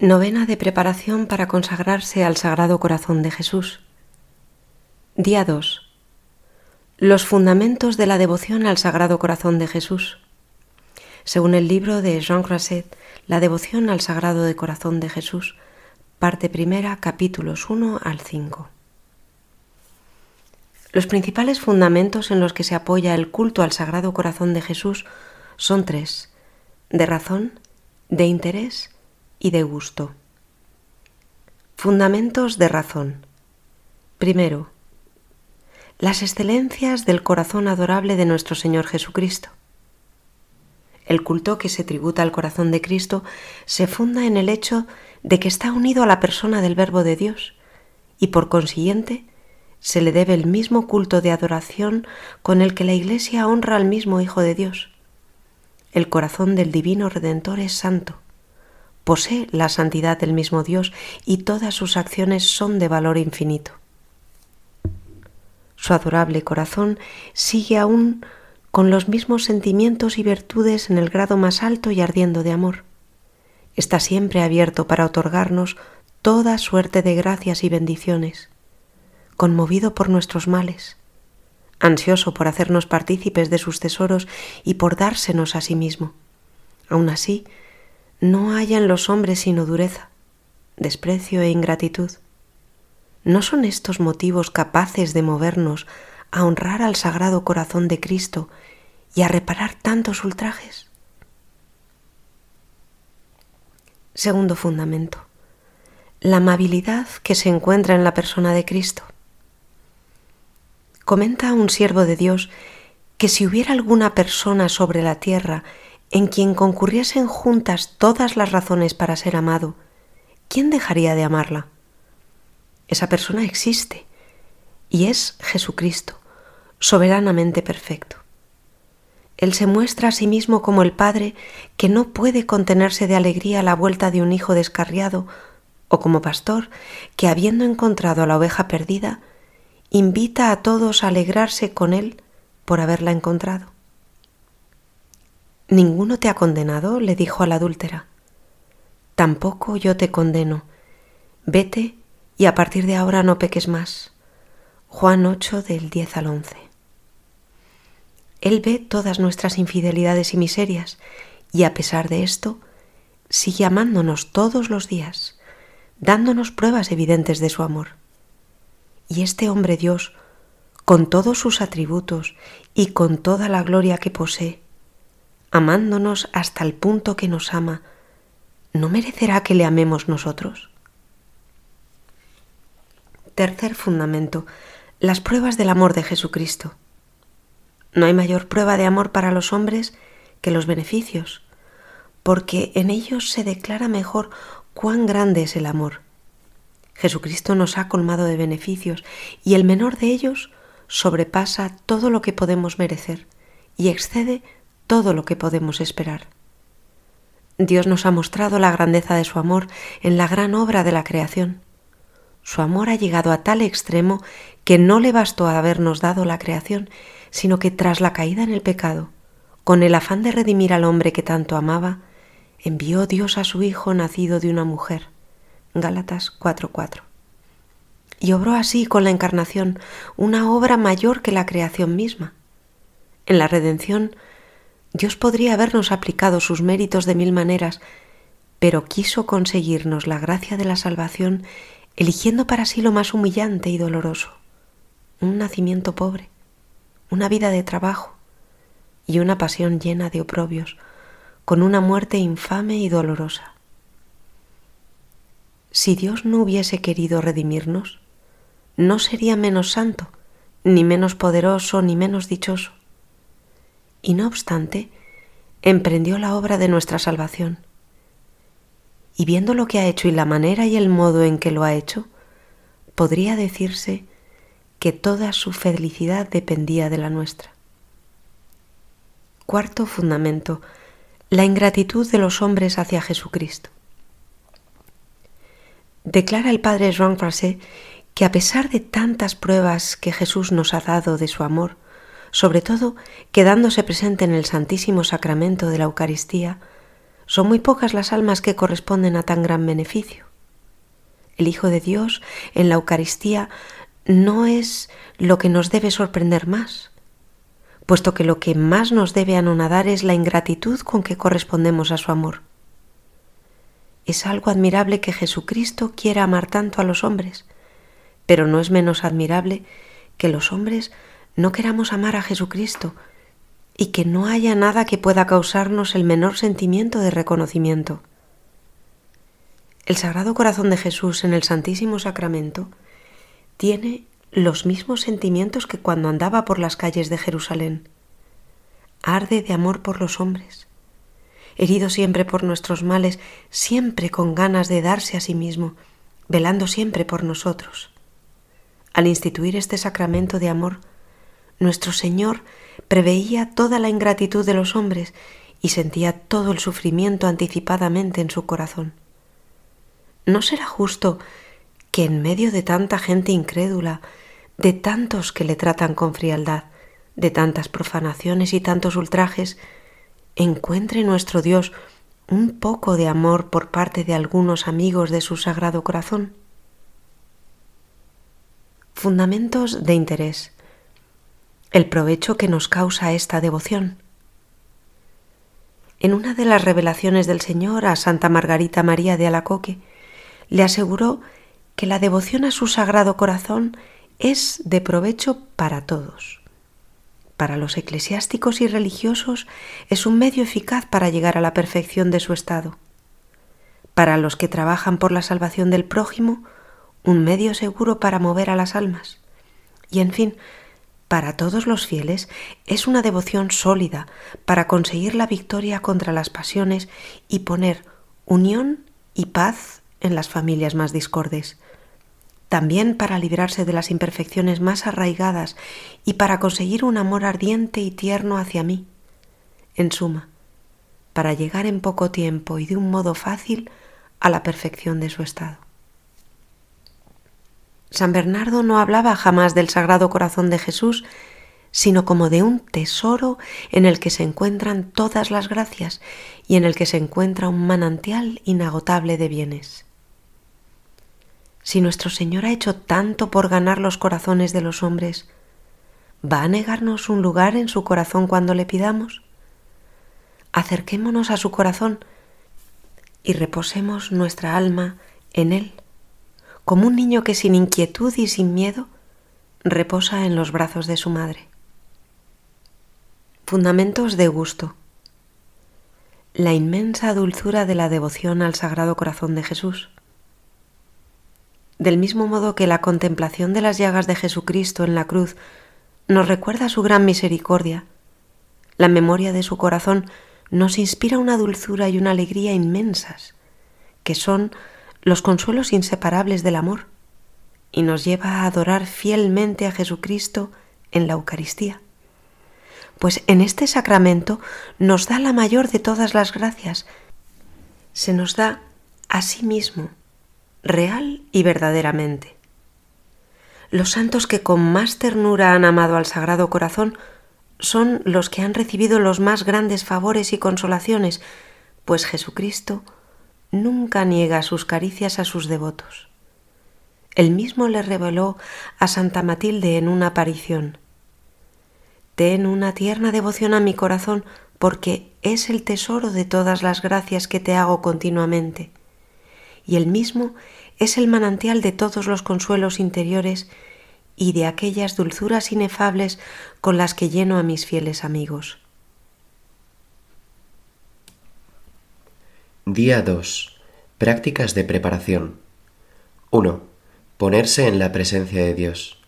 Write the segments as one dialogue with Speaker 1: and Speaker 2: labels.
Speaker 1: Novena de preparación para consagrarse al Sagrado Corazón de Jesús. Día 2. Los fundamentos de la devoción al Sagrado Corazón de Jesús. Según el libro de Jean Crasset, La devoción al Sagrado de Corazón de Jesús, parte primera, capítulos 1 al 5. Los principales fundamentos en los que se apoya el culto al Sagrado Corazón de Jesús son tres, de razón, de interés y de gusto. Fundamentos de razón. Primero, las excelencias del corazón adorable de nuestro Señor Jesucristo. El culto que se tributa al corazón de Cristo se funda en el hecho de que está unido a la persona del Verbo de Dios y por consiguiente se le debe el mismo culto de adoración con el que la Iglesia honra al mismo Hijo de Dios. El corazón del Divino Redentor es santo posee la santidad del mismo Dios y todas sus acciones son de valor infinito. Su adorable corazón sigue aún con los mismos sentimientos y virtudes en el grado más alto y ardiendo de amor. Está siempre abierto para otorgarnos toda suerte de gracias y bendiciones, conmovido por nuestros males, ansioso por hacernos partícipes de sus tesoros y por dársenos a sí mismo. Aun así, no haya en los hombres sino dureza, desprecio e ingratitud. ¿No son estos motivos capaces de movernos a honrar al Sagrado Corazón de Cristo y a reparar tantos ultrajes? Segundo fundamento. La amabilidad que se encuentra en la persona de Cristo. Comenta un siervo de Dios que si hubiera alguna persona sobre la tierra en quien concurriesen juntas todas las razones para ser amado, ¿quién dejaría de amarla? Esa persona existe y es Jesucristo, soberanamente perfecto. Él se muestra a sí mismo como el Padre que no puede contenerse de alegría a la vuelta de un hijo descarriado, o como pastor que, habiendo encontrado a la oveja perdida, invita a todos a alegrarse con él por haberla encontrado. ¿Ninguno te ha condenado? le dijo a la adúltera. Tampoco yo te condeno. Vete y a partir de ahora no peques más. Juan 8 del 10 al 11. Él ve todas nuestras infidelidades y miserias y a pesar de esto sigue amándonos todos los días, dándonos pruebas evidentes de su amor. Y este hombre Dios, con todos sus atributos y con toda la gloria que posee, amándonos hasta el punto que nos ama, ¿no merecerá que le amemos nosotros? Tercer fundamento, las pruebas del amor de Jesucristo. No hay mayor prueba de amor para los hombres que los beneficios, porque en ellos se declara mejor cuán grande es el amor. Jesucristo nos ha colmado de beneficios y el menor de ellos sobrepasa todo lo que podemos merecer y excede todo lo que podemos esperar. Dios nos ha mostrado la grandeza de su amor en la gran obra de la creación. Su amor ha llegado a tal extremo que no le bastó habernos dado la creación, sino que tras la caída en el pecado, con el afán de redimir al hombre que tanto amaba, envió Dios a su Hijo nacido de una mujer. Gálatas 4:4. Y obró así con la encarnación una obra mayor que la creación misma. En la redención Dios podría habernos aplicado sus méritos de mil maneras, pero quiso conseguirnos la gracia de la salvación eligiendo para sí lo más humillante y doloroso, un nacimiento pobre, una vida de trabajo y una pasión llena de oprobios, con una muerte infame y dolorosa. Si Dios no hubiese querido redimirnos, no sería menos santo, ni menos poderoso, ni menos dichoso y no obstante, emprendió la obra de nuestra salvación. Y viendo lo que ha hecho y la manera y el modo en que lo ha hecho, podría decirse que toda su felicidad dependía de la nuestra. Cuarto fundamento, la ingratitud de los hombres hacia Jesucristo. Declara el padre Jean Frasset que a pesar de tantas pruebas que Jesús nos ha dado de su amor, sobre todo quedándose presente en el Santísimo Sacramento de la Eucaristía, son muy pocas las almas que corresponden a tan gran beneficio. El Hijo de Dios en la Eucaristía no es lo que nos debe sorprender más, puesto que lo que más nos debe anonadar es la ingratitud con que correspondemos a su amor. Es algo admirable que Jesucristo quiera amar tanto a los hombres, pero no es menos admirable que los hombres no queramos amar a Jesucristo y que no haya nada que pueda causarnos el menor sentimiento de reconocimiento. El Sagrado Corazón de Jesús en el Santísimo Sacramento tiene los mismos sentimientos que cuando andaba por las calles de Jerusalén. Arde de amor por los hombres, herido siempre por nuestros males, siempre con ganas de darse a sí mismo, velando siempre por nosotros. Al instituir este sacramento de amor, nuestro Señor preveía toda la ingratitud de los hombres y sentía todo el sufrimiento anticipadamente en su corazón. ¿No será justo que en medio de tanta gente incrédula, de tantos que le tratan con frialdad, de tantas profanaciones y tantos ultrajes, encuentre nuestro Dios un poco de amor por parte de algunos amigos de su sagrado corazón? Fundamentos de interés. El provecho que nos causa esta devoción. En una de las revelaciones del Señor a Santa Margarita María de Alacoque, le aseguró que la devoción a su sagrado corazón es de provecho para todos. Para los eclesiásticos y religiosos es un medio eficaz para llegar a la perfección de su estado. Para los que trabajan por la salvación del prójimo, un medio seguro para mover a las almas. Y en fin, para todos los fieles es una devoción sólida para conseguir la victoria contra las pasiones y poner unión y paz en las familias más discordes también para librarse de las imperfecciones más arraigadas y para conseguir un amor ardiente y tierno hacia mí. En suma, para llegar en poco tiempo y de un modo fácil a la perfección de su estado. San Bernardo no hablaba jamás del Sagrado Corazón de Jesús, sino como de un tesoro en el que se encuentran todas las gracias y en el que se encuentra un manantial inagotable de bienes. Si nuestro Señor ha hecho tanto por ganar los corazones de los hombres, ¿va a negarnos un lugar en su corazón cuando le pidamos? Acerquémonos a su corazón y reposemos nuestra alma en él, como un niño que sin inquietud y sin miedo reposa en los brazos de su madre. Fundamentos de gusto. La inmensa dulzura de la devoción al Sagrado Corazón de Jesús del mismo modo que la contemplación de las llagas de Jesucristo en la cruz nos recuerda su gran misericordia, la memoria de su corazón nos inspira una dulzura y una alegría inmensas, que son los consuelos inseparables del amor, y nos lleva a adorar fielmente a Jesucristo en la Eucaristía. Pues en este sacramento nos da la mayor de todas las gracias, se nos da a sí mismo real y verdaderamente. Los santos que con más ternura han amado al Sagrado Corazón son los que han recibido los más grandes favores y consolaciones, pues Jesucristo nunca niega sus caricias a sus devotos. Él mismo le reveló a Santa Matilde en una aparición. Ten una tierna devoción a mi corazón porque es el tesoro de todas las gracias que te hago continuamente y el mismo es el manantial de todos los consuelos interiores y de aquellas dulzuras inefables con las que lleno a mis fieles amigos.
Speaker 2: Día 2. Prácticas de preparación. 1. Ponerse en la presencia de Dios.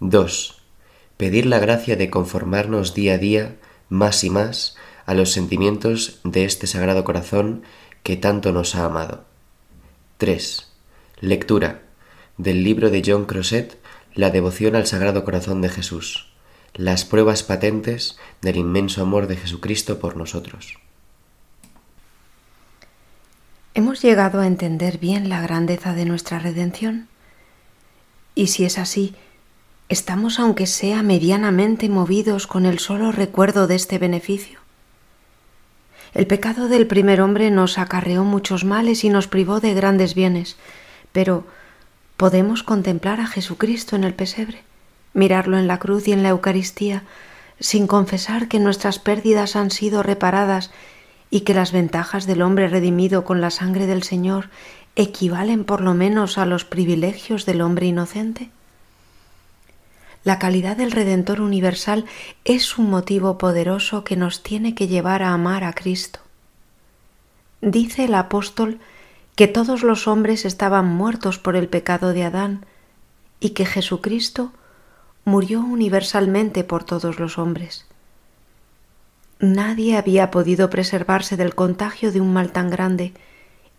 Speaker 2: 2. Pedir la gracia de conformarnos día a día, más y más, a los sentimientos de este Sagrado Corazón que tanto nos ha amado. 3. Lectura del libro de John Crosset, La devoción al Sagrado Corazón de Jesús, las pruebas patentes del inmenso amor de Jesucristo por nosotros.
Speaker 1: ¿Hemos llegado a entender bien la grandeza de nuestra redención? Y si es así, ¿estamos aunque sea medianamente movidos con el solo recuerdo de este beneficio? El pecado del primer hombre nos acarreó muchos males y nos privó de grandes bienes, pero podemos contemplar a Jesucristo en el pesebre, mirarlo en la cruz y en la Eucaristía, sin confesar que nuestras pérdidas han sido reparadas y que las ventajas del hombre redimido con la sangre del Señor equivalen por lo menos a los privilegios del hombre inocente? La calidad del Redentor universal es un motivo poderoso que nos tiene que llevar a amar a Cristo. Dice el apóstol que todos los hombres estaban muertos por el pecado de Adán y que Jesucristo murió universalmente por todos los hombres. Nadie había podido preservarse del contagio de un mal tan grande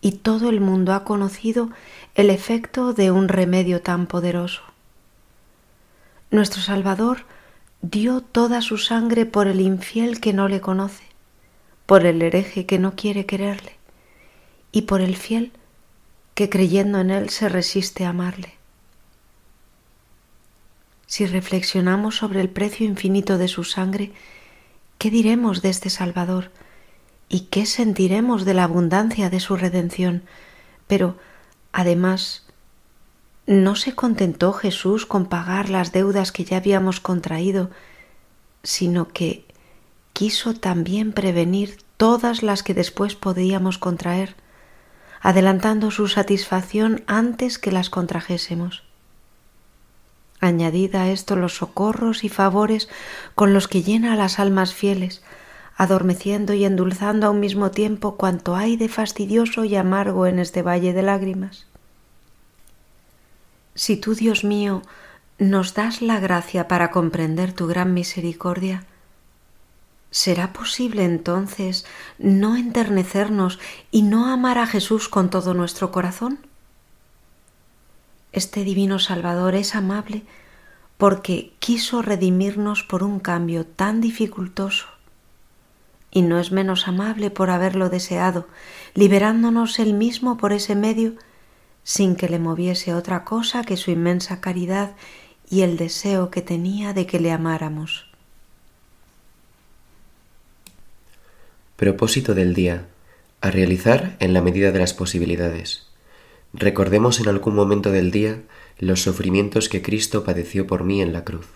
Speaker 1: y todo el mundo ha conocido el efecto de un remedio tan poderoso. Nuestro Salvador dio toda su sangre por el infiel que no le conoce, por el hereje que no quiere quererle y por el fiel que creyendo en él se resiste a amarle. Si reflexionamos sobre el precio infinito de su sangre, ¿qué diremos de este Salvador? ¿Y qué sentiremos de la abundancia de su redención? Pero, además, no se contentó Jesús con pagar las deudas que ya habíamos contraído, sino que quiso también prevenir todas las que después podíamos contraer, adelantando su satisfacción antes que las contrajésemos. Añadid a esto los socorros y favores con los que llena a las almas fieles, adormeciendo y endulzando a un mismo tiempo cuanto hay de fastidioso y amargo en este valle de lágrimas. Si tú, Dios mío, nos das la gracia para comprender tu gran misericordia, ¿será posible entonces no enternecernos y no amar a Jesús con todo nuestro corazón? Este divino Salvador es amable porque quiso redimirnos por un cambio tan dificultoso y no es menos amable por haberlo deseado, liberándonos él mismo por ese medio sin que le moviese otra cosa que su inmensa caridad y el deseo que tenía de que le amáramos.
Speaker 2: Propósito del día. A realizar en la medida de las posibilidades. Recordemos en algún momento del día los sufrimientos que Cristo padeció por mí en la cruz.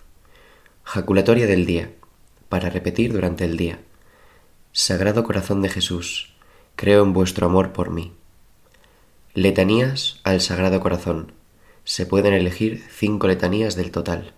Speaker 2: Jaculatoria del día. Para repetir durante el día. Sagrado Corazón de Jesús, creo en vuestro amor por mí. Letanías al Sagrado Corazón. Se pueden elegir cinco letanías del total.